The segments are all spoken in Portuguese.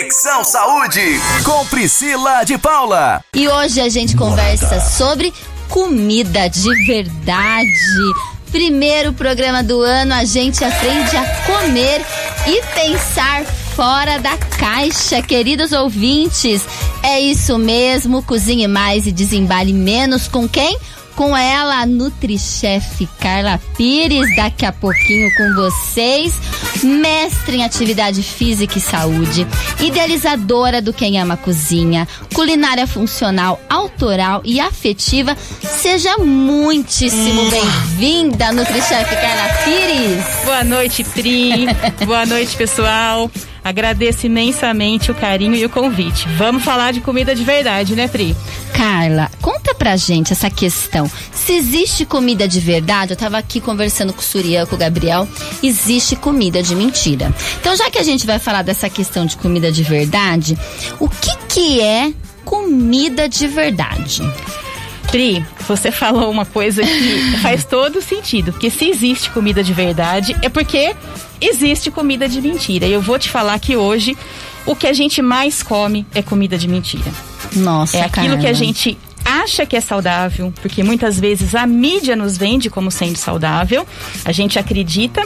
Conexão Saúde com Priscila de Paula. E hoje a gente conversa sobre comida de verdade. Primeiro programa do ano, a gente aprende a comer e pensar fora da caixa, queridos ouvintes. É isso mesmo, cozinhe mais e desembale menos com quem? com ela, a NutriChef Carla Pires, daqui a pouquinho com vocês. Mestre em atividade física e saúde, idealizadora do Quem Ama Cozinha, culinária funcional, autoral e afetiva. Seja muitíssimo hum. bem-vinda, NutriChef Carla Pires. Boa noite, Pri. Boa noite, pessoal. Agradeço imensamente o carinho e o convite. Vamos falar de comida de verdade, né, Pri? Carla, conta pra gente essa questão. Se existe comida de verdade, eu tava aqui conversando com o Suriel, com o Gabriel, existe comida de mentira. Então, já que a gente vai falar dessa questão de comida de verdade, o que que é comida de verdade? Pri, você falou uma coisa que faz todo sentido. Porque se existe comida de verdade, é porque existe comida de mentira. E eu vou te falar que hoje o que a gente mais come é comida de mentira. Nossa, É aquilo Carla. que a gente acha que é saudável, porque muitas vezes a mídia nos vende como sendo saudável, a gente acredita,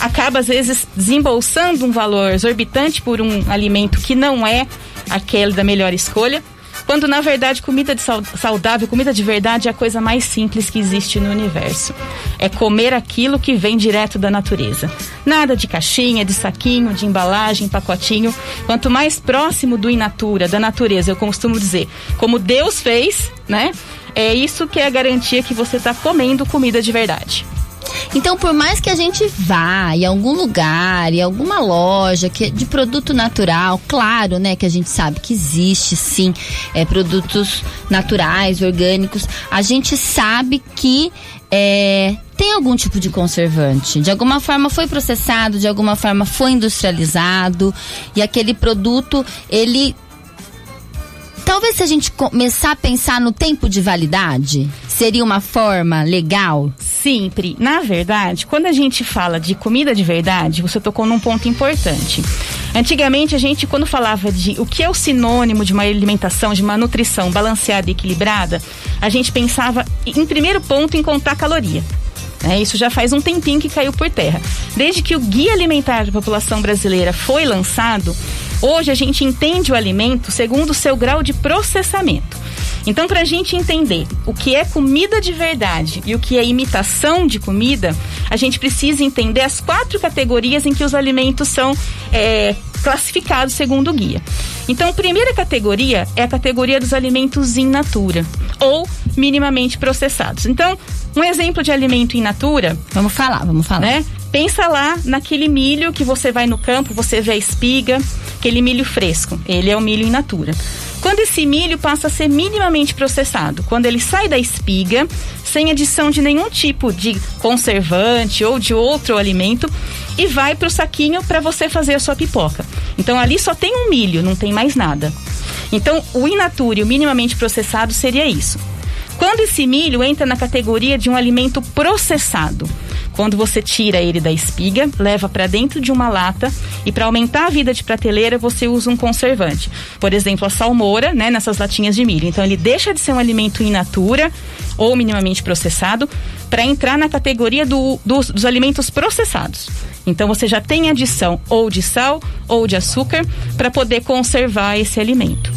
acaba às vezes desembolsando um valor exorbitante por um alimento que não é aquele da melhor escolha, quando na verdade comida de saudável, comida de verdade é a coisa mais simples que existe no universo. É comer aquilo que vem direto da natureza. Nada de caixinha, de saquinho, de embalagem, pacotinho. Quanto mais próximo do in natura, da natureza, eu costumo dizer, como Deus fez, né? É isso que é a garantia que você está comendo comida de verdade. Então, por mais que a gente vá em algum lugar, em alguma loja que de produto natural, claro, né, que a gente sabe que existe sim é, produtos naturais, orgânicos, a gente sabe que é, tem algum tipo de conservante. De alguma forma foi processado, de alguma forma foi industrializado e aquele produto ele Talvez se a gente começar a pensar no tempo de validade, seria uma forma legal? Sempre. Na verdade, quando a gente fala de comida de verdade, você tocou num ponto importante. Antigamente, a gente, quando falava de o que é o sinônimo de uma alimentação, de uma nutrição balanceada e equilibrada, a gente pensava, em primeiro ponto, em contar caloria. É, isso já faz um tempinho que caiu por terra. Desde que o Guia Alimentar da População Brasileira foi lançado, Hoje a gente entende o alimento segundo o seu grau de processamento. Então, para a gente entender o que é comida de verdade e o que é imitação de comida, a gente precisa entender as quatro categorias em que os alimentos são é, classificados segundo o guia. Então, a primeira categoria é a categoria dos alimentos in natura ou minimamente processados. Então, um exemplo de alimento in natura. Vamos falar, vamos falar. Né? Pensa lá naquele milho que você vai no campo, você vê a espiga, aquele milho fresco. Ele é o milho in natura. Quando esse milho passa a ser minimamente processado, quando ele sai da espiga, sem adição de nenhum tipo de conservante ou de outro alimento, e vai para o saquinho para você fazer a sua pipoca. Então ali só tem um milho, não tem mais nada. Então o in natura e o minimamente processado seria isso. Quando esse milho entra na categoria de um alimento processado, quando você tira ele da espiga, leva para dentro de uma lata e para aumentar a vida de prateleira você usa um conservante. Por exemplo, a salmoura, né, nessas latinhas de milho. Então ele deixa de ser um alimento in natura ou minimamente processado para entrar na categoria do, dos, dos alimentos processados. Então você já tem adição ou de sal ou de açúcar para poder conservar esse alimento.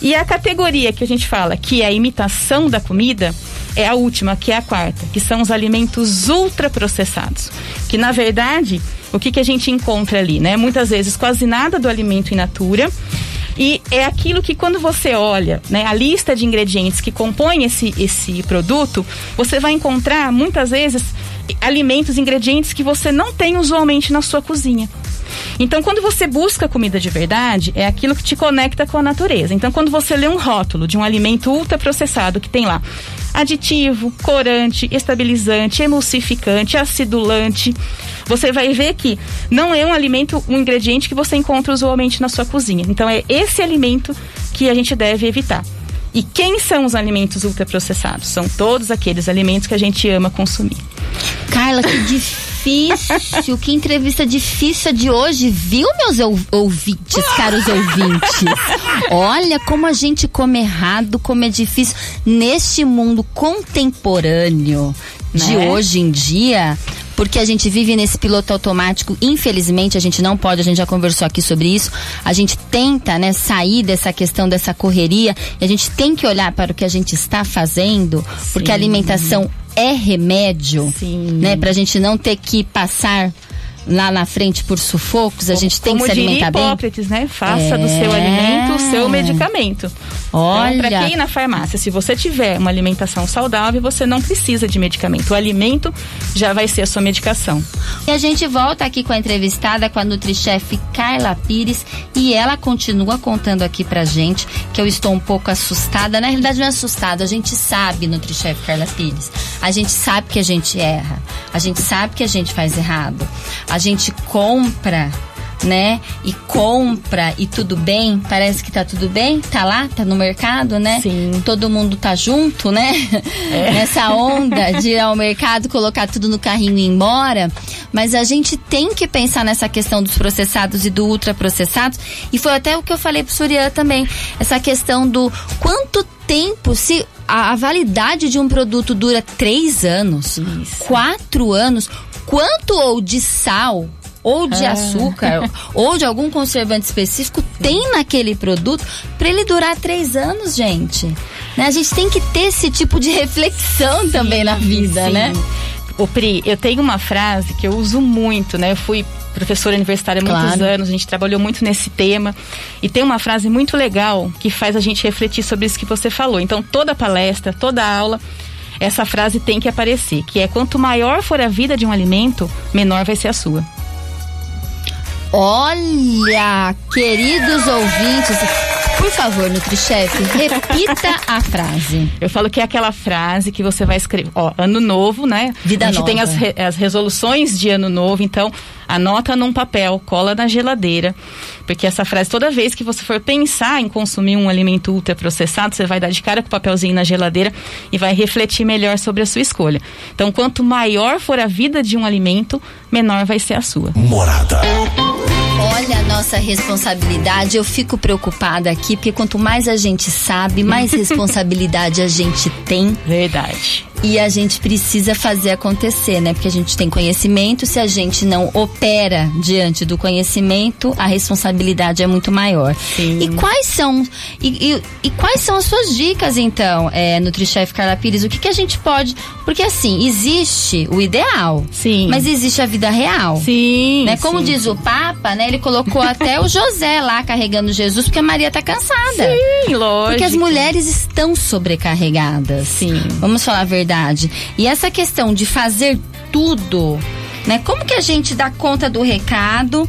E a categoria que a gente fala que é a imitação da comida é a última, que é a quarta, que são os alimentos ultraprocessados. Que na verdade, o que, que a gente encontra ali, né? Muitas vezes quase nada do alimento in natura. E é aquilo que quando você olha, né, a lista de ingredientes que compõem esse, esse produto, você vai encontrar muitas vezes alimentos, ingredientes que você não tem usualmente na sua cozinha. Então, quando você busca comida de verdade, é aquilo que te conecta com a natureza. Então, quando você lê um rótulo de um alimento ultraprocessado que tem lá aditivo, corante, estabilizante, emulsificante, acidulante, você vai ver que não é um alimento, um ingrediente que você encontra usualmente na sua cozinha. Então, é esse alimento que a gente deve evitar. E quem são os alimentos ultraprocessados? São todos aqueles alimentos que a gente ama consumir. Carla, que difícil difícil, que entrevista difícil de hoje, viu, meus ouvintes, caros ouvintes? Olha como a gente come errado, como é difícil neste mundo contemporâneo de né? hoje em dia porque a gente vive nesse piloto automático. Infelizmente, a gente não pode, a gente já conversou aqui sobre isso. A gente tenta, né, sair dessa questão dessa correria e a gente tem que olhar para o que a gente está fazendo, Sim. porque a alimentação é remédio, Sim. né, para a gente não ter que passar lá na frente por sufocos, a gente tem que se alimentar bem. Hipócrates, né? Faça é... do seu alimento o seu medicamento. Olha. Então, para quem na farmácia, se você tiver uma alimentação saudável, você não precisa de medicamento. O alimento já vai ser a sua medicação. E a gente volta aqui com a entrevistada, com a Nutrichef Carla Pires, e ela continua contando aqui pra gente que eu estou um pouco assustada. Na realidade, não é assustada, a gente sabe, Nutrichef Carla Pires. A gente sabe que a gente erra. A gente sabe que a gente faz errado a gente compra né? E compra e tudo bem, parece que tá tudo bem, tá lá, tá no mercado, né? Sim. Todo mundo tá junto, né? É. Nessa onda de ir ao mercado, colocar tudo no carrinho e ir embora. Mas a gente tem que pensar nessa questão dos processados e do ultraprocessados. E foi até o que eu falei pro Surya também. Essa questão do quanto tempo se a, a validade de um produto dura três anos, Isso. quatro anos, quanto ou de sal ou de ah. açúcar ou de algum conservante específico tem naquele produto para ele durar três anos, gente. Né? A gente tem que ter esse tipo de reflexão sim, também na vida, sim. né? O Pri, eu tenho uma frase que eu uso muito, né? Eu fui professora universitária há claro. muitos anos, a gente trabalhou muito nesse tema. E tem uma frase muito legal que faz a gente refletir sobre isso que você falou. Então, toda palestra, toda aula, essa frase tem que aparecer, que é quanto maior for a vida de um alimento, menor vai ser a sua. Olha, queridos ouvintes, por favor, Nutrichef, repita a frase. Eu falo que é aquela frase que você vai escrever. Ó, ano novo, né? Vida A gente nova. tem as, re, as resoluções de ano novo, então anota num papel, cola na geladeira. Porque essa frase, toda vez que você for pensar em consumir um alimento ultraprocessado, você vai dar de cara com o papelzinho na geladeira e vai refletir melhor sobre a sua escolha. Então, quanto maior for a vida de um alimento, menor vai ser a sua. Morada. Olha a nossa responsabilidade, eu fico preocupada aqui, porque quanto mais a gente sabe, mais responsabilidade a gente tem. Verdade. E a gente precisa fazer acontecer, né? Porque a gente tem conhecimento, se a gente não opera diante do conhecimento, a responsabilidade é muito maior. Sim. E quais são e, e, e quais são as suas dicas, então, é, NutriChef Carla Pires? O que, que a gente pode. Porque assim, existe o ideal. Sim. Mas existe a vida real. Sim. Né? Como sim. diz o Papa, né? Ele colocou até o José lá carregando Jesus, porque a Maria tá cansada. Sim, lógico. Porque as mulheres estão sobrecarregadas. Sim. Vamos falar a verdade E essa questão de fazer tudo, né? Como que a gente dá conta do recado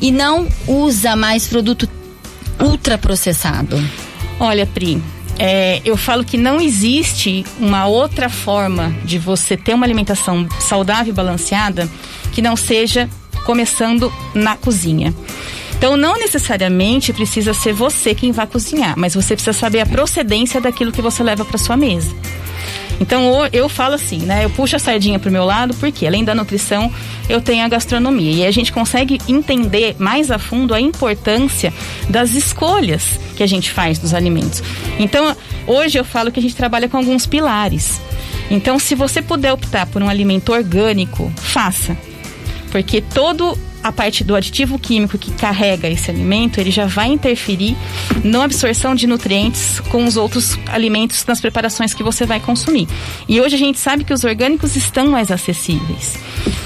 e não usa mais produto ultraprocessado? Olha, Pri, é, eu falo que não existe uma outra forma de você ter uma alimentação saudável e balanceada que não seja começando na cozinha. Então, não necessariamente precisa ser você quem vai cozinhar, mas você precisa saber a procedência daquilo que você leva para sua mesa. Então eu falo assim, né? Eu puxo a sardinha pro meu lado, porque além da nutrição, eu tenho a gastronomia. E a gente consegue entender mais a fundo a importância das escolhas que a gente faz dos alimentos. Então, hoje eu falo que a gente trabalha com alguns pilares. Então, se você puder optar por um alimento orgânico, faça. Porque todo a parte do aditivo químico que carrega esse alimento, ele já vai interferir na absorção de nutrientes com os outros alimentos nas preparações que você vai consumir. E hoje a gente sabe que os orgânicos estão mais acessíveis.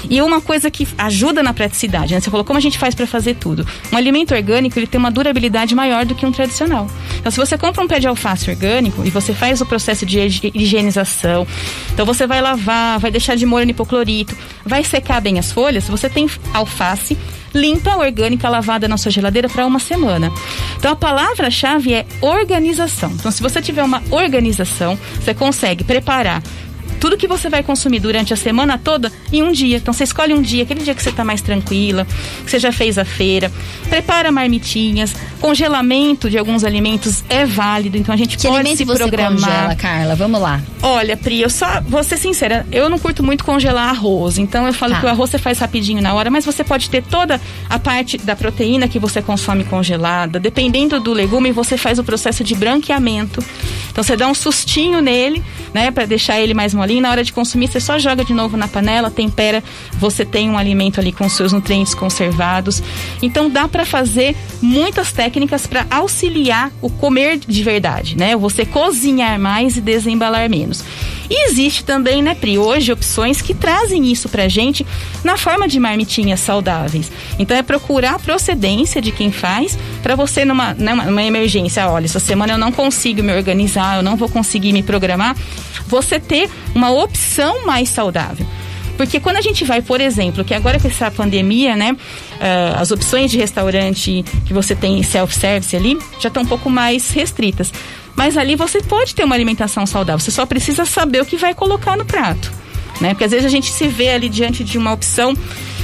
E uma coisa que ajuda na praticidade, né? Você falou como a gente faz para fazer tudo. Um alimento orgânico, ele tem uma durabilidade maior do que um tradicional. Então, se você compra um pé de alface orgânico e você faz o processo de higienização, então você vai lavar, vai deixar de molho no hipoclorito, vai secar bem as folhas, você tem alface limpa, orgânica, lavada na sua geladeira para uma semana. Então a palavra-chave é organização. Então, se você tiver uma organização, você consegue preparar tudo que você vai consumir durante a semana toda em um dia. Então você escolhe um dia, aquele dia que você está mais tranquila, que você já fez a feira, prepara marmitinhas, congelamento de alguns alimentos é válido, então a gente que pode se você programar. Congela, Carla, vamos lá. Olha, Pri, eu só vou ser sincera, eu não curto muito congelar arroz, então eu falo tá. que o arroz você faz rapidinho na hora, mas você pode ter toda a parte da proteína que você consome congelada, dependendo do legume, você faz o processo de branqueamento. Então você dá um sustinho nele, né, para deixar ele mais molinho. Na hora de consumir, você só joga de novo na panela, tempera, você tem um alimento ali com seus nutrientes conservados. Então dá para fazer muitas técnicas para auxiliar o comer de verdade, né? Você cozinhar mais e desembalar menos. E existe também, né, Pri, hoje opções que trazem isso pra gente na forma de marmitinhas saudáveis. Então é procurar a procedência de quem faz para você numa, numa, numa emergência, olha, essa semana eu não consigo me organizar, eu não vou conseguir me programar, você ter uma opção mais saudável. Porque quando a gente vai, por exemplo, que agora com essa pandemia, né, uh, as opções de restaurante que você tem self-service ali já estão um pouco mais restritas. Mas ali você pode ter uma alimentação saudável, você só precisa saber o que vai colocar no prato. Né? Porque às vezes a gente se vê ali diante de uma opção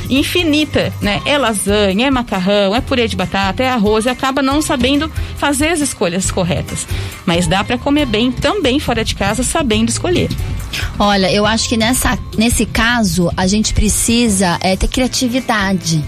infinita, né? É lasanha, é macarrão, é purê de batata, é arroz e acaba não sabendo fazer as escolhas corretas. Mas dá para comer bem também fora de casa, sabendo escolher. Olha, eu acho que nessa, nesse caso a gente precisa é, ter criatividade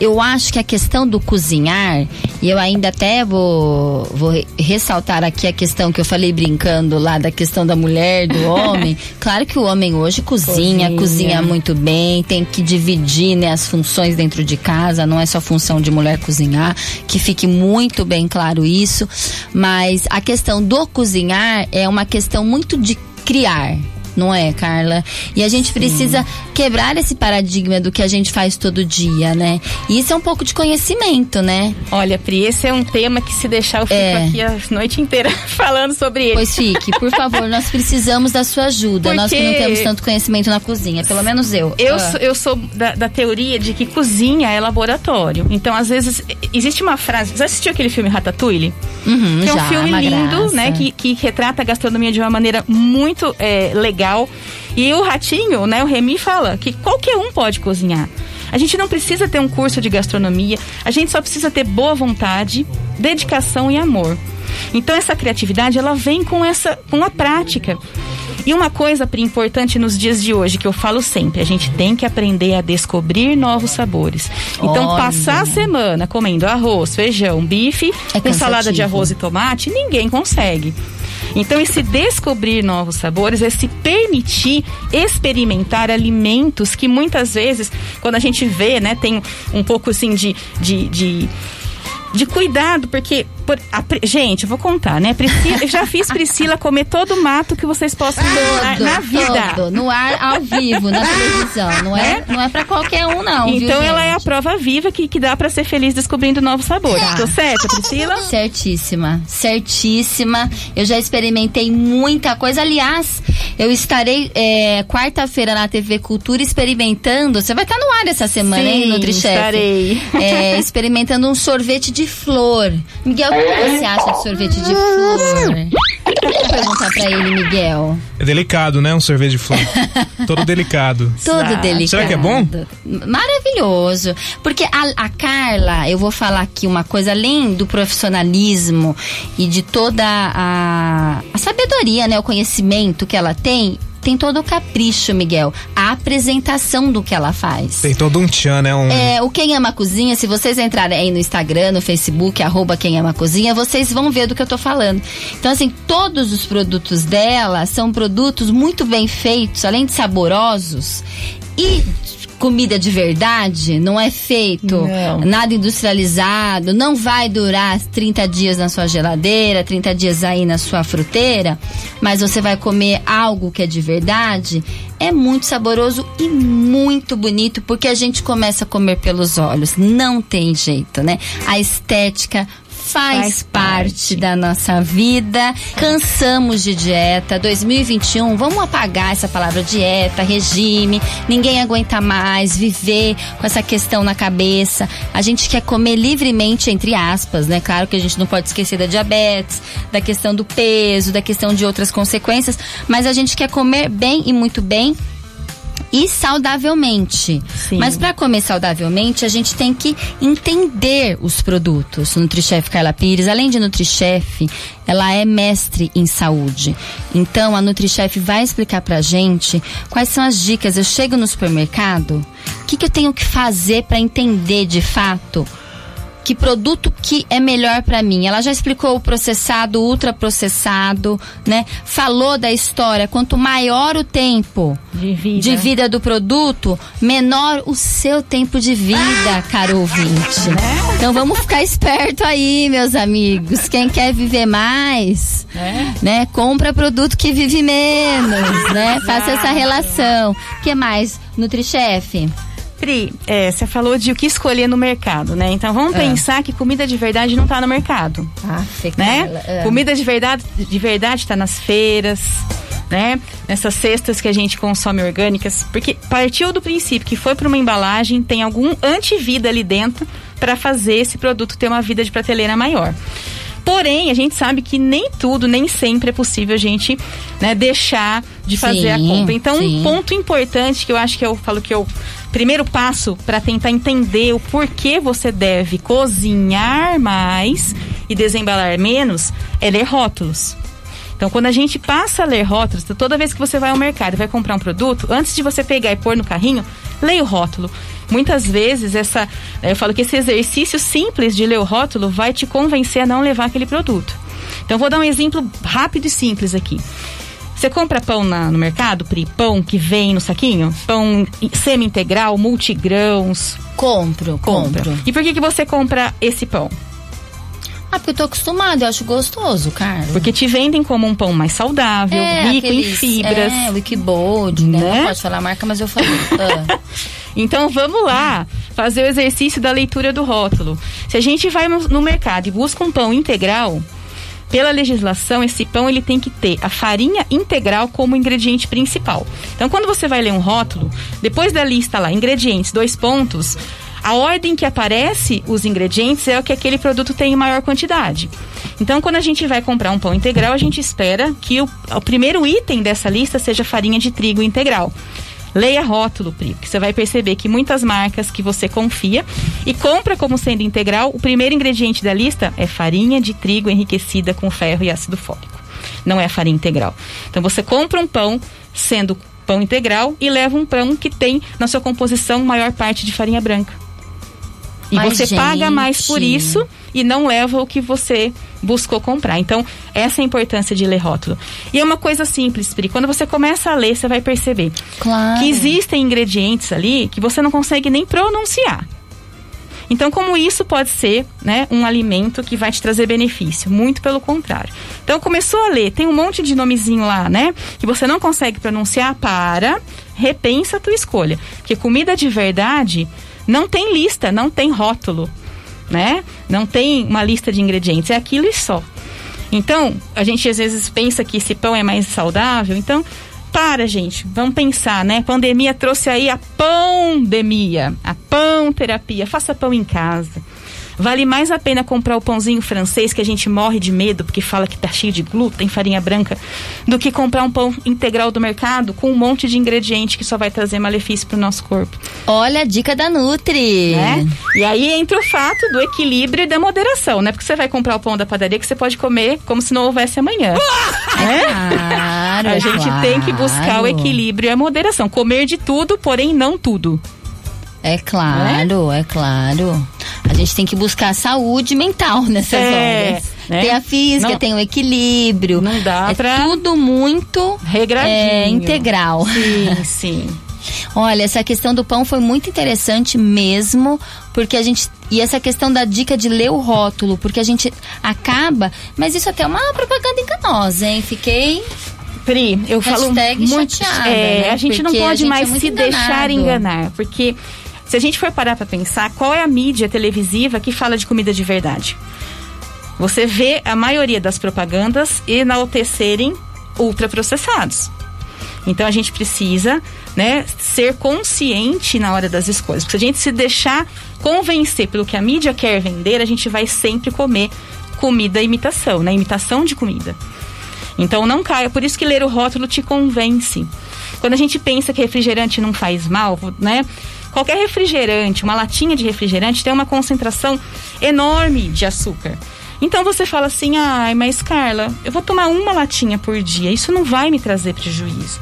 eu acho que a questão do cozinhar, e eu ainda até vou, vou ressaltar aqui a questão que eu falei brincando lá da questão da mulher, do homem. claro que o homem hoje cozinha, cozinha, cozinha muito bem, tem que dividir né, as funções dentro de casa, não é só função de mulher cozinhar, que fique muito bem claro isso. Mas a questão do cozinhar é uma questão muito de criar não é, Carla? E a gente Sim. precisa quebrar esse paradigma do que a gente faz todo dia, né? E isso é um pouco de conhecimento, né? Olha, Pri, esse é um tema que se deixar eu fico é. aqui a noite inteira falando sobre ele. Pois fique, por favor, nós precisamos da sua ajuda. Porque nós que não temos tanto conhecimento na cozinha, pelo menos eu. Eu, ah. sou, eu sou da, da, teoria de que cozinha é laboratório. Então, às vezes, existe uma frase. Já assistiu aquele filme Ratatouille? Uhum, que é um já, filme lindo, graça. né? Que, que retrata a gastronomia de uma maneira muito é, legal legal. E o Ratinho, né, o Remy fala que qualquer um pode cozinhar. A gente não precisa ter um curso de gastronomia, a gente só precisa ter boa vontade, dedicação e amor. Então essa criatividade ela vem com essa com a prática. E uma coisa importante nos dias de hoje que eu falo sempre, a gente tem que aprender a descobrir novos sabores. Então Olha. passar a semana comendo arroz, feijão, bife, é com salada de arroz e tomate, ninguém consegue. Então, esse descobrir novos sabores, esse permitir experimentar alimentos que muitas vezes, quando a gente vê, né, tem um pouco assim de, de, de de cuidado, porque por, a, gente, eu vou contar, né? Priscila, eu já fiz Priscila comer todo o mato que vocês possam todo, na, vida. Todo, no ar, ao vivo, na televisão. Não é, não é pra qualquer um, não. Então viu, ela gente? é a prova viva que, que dá pra ser feliz descobrindo novos sabores. Tá. Tô certo, Priscila? Certíssima, certíssima. Eu já experimentei muita coisa. Aliás, eu estarei é, quarta-feira na TV Cultura experimentando. Você vai estar no ar essa semana, Sim, hein, NutriChef? Estarei. É, experimentando um sorvete de flor. Miguel, que você acha de sorvete de flor? Vou perguntar pra ele, Miguel. É delicado, né? Um sorvete de flor. Todo delicado. Todo delicado. Será que é bom? Maravilhoso. Porque a, a, Carla, eu vou falar aqui uma coisa, além do profissionalismo e de toda a, a sabedoria, né? O conhecimento que ela tem, tem todo o capricho, Miguel. A apresentação do que ela faz. Tem todo um tchan, né? Um... É, o Quem Ama Cozinha, se vocês entrarem aí no Instagram, no Facebook, arroba Quem Ama Cozinha, vocês vão ver do que eu tô falando. Então, assim, todos os produtos dela são produtos muito bem feitos, além de saborosos e comida de verdade, não é feito não. nada industrializado, não vai durar 30 dias na sua geladeira, 30 dias aí na sua fruteira, mas você vai comer algo que é de verdade, é muito saboroso e muito bonito, porque a gente começa a comer pelos olhos, não tem jeito, né? A estética faz, Faz parte, parte. da nossa vida. Cansamos de dieta. 2021, vamos apagar essa palavra dieta, regime. Ninguém aguenta mais viver com essa questão na cabeça. A gente quer comer livremente, entre aspas, né? Claro que a gente não pode esquecer da diabetes, da questão do peso, da questão de outras consequências, mas a gente quer comer bem e muito bem e saudavelmente. Sim. Mas para comer saudavelmente, a gente tem que entender os produtos. Nutrichef Carla Pires, além de Nutrichef, ela é mestre em saúde. Então a Nutrichef vai explicar pra gente quais são as dicas. Eu chego no supermercado, o que, que eu tenho que fazer para entender de fato que produto que é melhor para mim. Ela já explicou o processado, o ultraprocessado, né? Falou da história, quanto maior o tempo De vida. de vida do produto, menor o seu tempo de vida, caro ouvinte. Então vamos ficar esperto aí, meus amigos. Quem quer viver mais, É. né? Compra produto que vive menos, né? Faça essa relação. O que mais? Nutrichef? Pri, é, você falou de o que escolher no mercado, né? Então vamos Ah. pensar que comida de verdade não tá no mercado. Ah, né? Comida de verdade, de verdade está nas feiras, né? Nessas cestas que a gente consome orgânicas, porque partiu do princípio que foi para uma embalagem, tem algum antivida ali dentro para fazer esse produto ter uma vida de prateleira maior. Porém, a gente sabe que nem tudo, nem sempre é possível a gente né, deixar de fazer a Sim, compra. Então, sim. um ponto importante que eu acho que eu falo que o primeiro passo para tentar entender o porquê você deve cozinhar mais e desembalar menos é ler rótulos. Então, quando a gente passa a ler rótulos, então, toda vez que você vai ao mercado e vai comprar um produto, antes de você pegar e pôr no carrinho, leia o rótulo. Muitas vezes, essa, eu falo que esse exercício simples de ler o rótulo vai te convencer a não levar aquele produto. Então, vou dar um exemplo rápido e simples aqui. Você compra pão na- no mercado, Pri? Pão que vem no saquinho? Pão semi-integral, multigrãos? Compro, Compra. compro. E por que, que você compra esse pão? Ah, porque eu tô acostumado, eu acho gostoso, cara. Porque te vendem como um pão mais saudável, rico em aqueles- fibras. É, Wikibold, né? Né? Não pode falar a marca, mas eu falei. Ah. Então vamos lá fazer o exercício da leitura do rótulo. Se a gente vai no, no mercado e busca um pão integral, pela legislação, esse pão ele tem que ter a farinha integral como ingrediente principal. Então, quando você vai ler um rótulo, depois da lista lá, ingredientes, dois pontos, a ordem que aparece os ingredientes é o que aquele produto tem em maior quantidade. Então, quando a gente vai comprar um pão integral, a gente espera que o, o primeiro item dessa lista seja farinha de trigo integral. Leia rótulo, Pri, que você vai perceber que muitas marcas que você confia e compra como sendo integral, o primeiro ingrediente da lista é farinha de trigo enriquecida com ferro e ácido fólico. Não é farinha integral. Então você compra um pão sendo pão integral e leva um pão que tem na sua composição maior parte de farinha branca. E Mas, você paga mais por gente. isso e não leva o que você buscou comprar. Então, essa é a importância de ler rótulo. E é uma coisa simples, Pri. Quando você começa a ler, você vai perceber Claro. que existem ingredientes ali que você não consegue nem pronunciar. Então, como isso pode ser né, um alimento que vai te trazer benefício? Muito pelo contrário. Então, começou a ler, tem um monte de nomezinho lá, né? Que você não consegue pronunciar, para, repensa a tua escolha. Porque comida de verdade não tem lista, não tem rótulo, né? Não tem uma lista de ingredientes, é aquilo e só. Então, a gente às vezes pensa que esse pão é mais saudável, então para, gente, vamos pensar, né? Pandemia trouxe aí a pandemia, a pão terapia. Faça pão em casa. Vale mais a pena comprar o pãozinho francês que a gente morre de medo porque fala que tá cheio de glúten, farinha branca, do que comprar um pão integral do mercado com um monte de ingrediente que só vai trazer malefício pro nosso corpo, Olha a dica da Nutri. né? E aí entra o fato do equilíbrio e da moderação, né? Porque você vai comprar o pão da padaria que você pode comer como se não houvesse amanhã. né? Claro, A gente tem que buscar o claro. equilíbrio e a moderação. Comer de tudo, porém não tudo. É claro, é claro. A gente tem que buscar saúde mental nessas É, horas. né? Tem a física, Não- tem o equilíbrio. Não dá é pra- tudo muito é, integral. Sim, sim. Olha, essa questão do pão foi muito interessante mesmo, porque a gente. E essa questão da dica de ler o rótulo, porque a gente acaba. Mas isso até é uma propaganda enganosa, hein? Fiquei. Pri, eu falo muito. chateada, é, né? a gente não Porque a pode é mais muito se deixar enganado. enganar, porque se a gente for parar pra pensar, qual é a mídia televisiva que fala de comida de verdade? Você vê a maioria das propagandas enaltecerem ultraprocessados. Então a gente precisa, né, ser consciente na hora das escolhas. Porque se a gente se deixar convencer pelo que a mídia quer vender, a gente vai sempre comer comida imitação, né? Imitação de comida. Então não caia, por isso que ler o rótulo te convence. Quando a gente pensa que refrigerante não faz mal, né? Qualquer refrigerante, uma latinha de refrigerante tem uma concentração enorme de açúcar. Então você fala assim: ai, mas Carla, eu vou tomar uma latinha por dia, isso não vai me trazer prejuízo.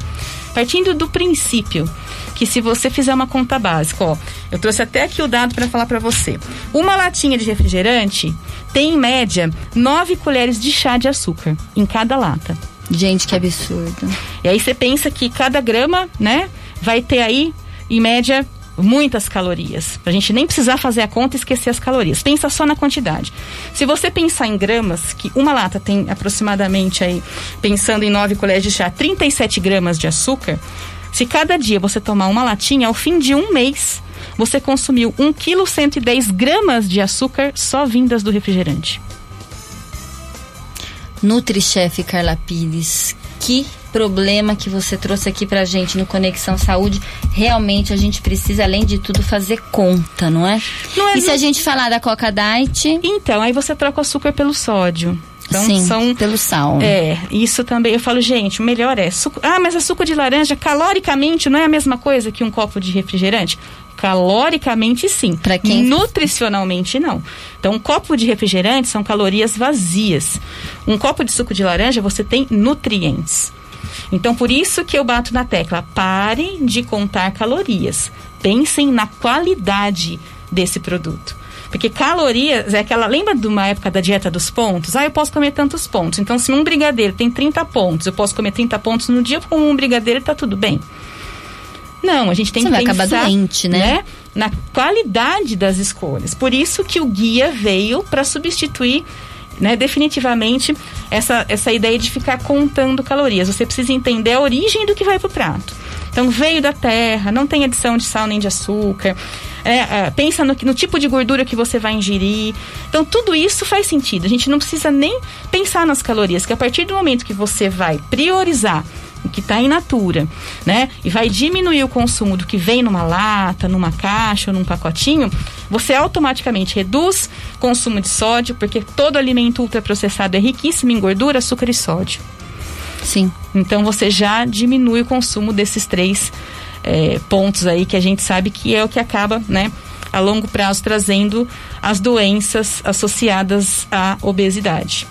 Partindo do princípio que se você fizer uma conta básica, ó, eu trouxe até aqui o dado para falar para você. Uma latinha de refrigerante tem em média 9 colheres de chá de açúcar em cada lata. Gente, que absurdo. E aí você pensa que cada grama, né, vai ter aí em média muitas calorias. Pra gente nem precisar fazer a conta e esquecer as calorias. Pensa só na quantidade. Se você pensar em gramas, que uma lata tem aproximadamente aí, pensando em 9 colheres de chá, 37 gramas de açúcar, se cada dia você tomar uma latinha, ao fim de um mês, você consumiu 1 kg 110 gramas de açúcar só vindas do refrigerante. Nutrichef Carla Pires, que problema que você trouxe aqui pra gente no Conexão Saúde. Realmente a gente precisa, além de tudo, fazer conta, não é? Não é e se a gente falar da Coca Diet? Então, aí você troca o açúcar pelo sódio. Então, Sim, são pelo sal. É, isso também. Eu falo, gente, o melhor é suco. Ah, mas a suco de laranja, caloricamente, não é a mesma coisa que um copo de refrigerante? Caloricamente, sim. Pra quem- Nutricionalmente, não. Então, um copo de refrigerante são calorias vazias. Um copo de suco de laranja, você tem nutrientes. Então, por isso que eu bato na tecla. Pare de contar calorias. Pensem na qualidade desse produto. Porque calorias é aquela. Lembra de uma época da dieta dos pontos? Ah, eu posso comer tantos pontos. Então, se um brigadeiro tem 30 pontos, eu posso comer 30 pontos no dia com um brigadeiro tá tudo bem. Não, a gente tem Você que vai pensar acabar doente, né? na qualidade das escolhas. Por isso que o guia veio para substituir né, definitivamente essa, essa ideia de ficar contando calorias. Você precisa entender a origem do que vai para o prato. Então, veio da terra, não tem adição de sal nem de açúcar. É, pensa no, no tipo de gordura que você vai ingerir. Então, tudo isso faz sentido. A gente não precisa nem pensar nas calorias, que a partir do momento que você vai priorizar o que está in natura, né? E vai diminuir o consumo do que vem numa lata, numa caixa ou num pacotinho, você automaticamente reduz o consumo de sódio, porque todo alimento ultraprocessado é riquíssimo em gordura, açúcar e sódio. Sim. Então você já diminui o consumo desses três eh, pontos aí que a gente sabe que é o que acaba, né? A longo prazo trazendo as doenças associadas à obesidade.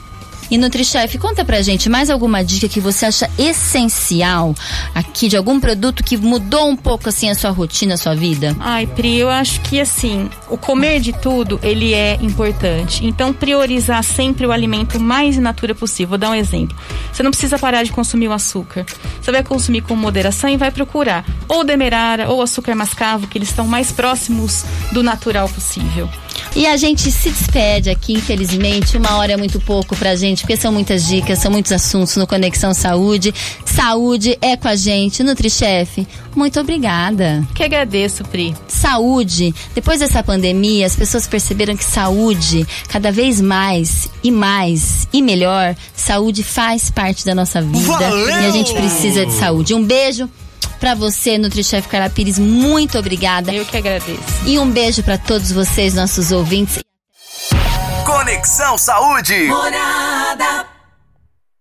E NutriChef, conta pra gente mais alguma dica que você acha essencial aqui de algum produto que mudou um pouco assim a sua rotina, a sua vida? Ai, Pri, eu acho que assim, o comer de tudo, ele é importante. Então, priorizar sempre o alimento mais in natura possível. Vou dar um exemplo. Você não precisa parar de consumir o açúcar. Você vai consumir com moderação e vai procurar ou demerara ou açúcar mascavo, que eles estão mais próximos do natural possível. E a gente se despede aqui, infelizmente. Uma hora é muito pouco pra gente, porque são muitas dicas, são muitos assuntos no Conexão Saúde. Saúde é com a gente. NutriChef, muito obrigada. Que agradeço, Pri. Saúde. Depois dessa pandemia, as pessoas perceberam que saúde, cada vez mais e mais e melhor, saúde faz parte da nossa vida. Valeu! E a gente precisa de saúde. Um beijo pra você, NutriChef Carla Pires. Muito obrigada. Eu que agradeço. E um beijo pra todos vocês, nossos ouvintes. Conexão Saúde. Morada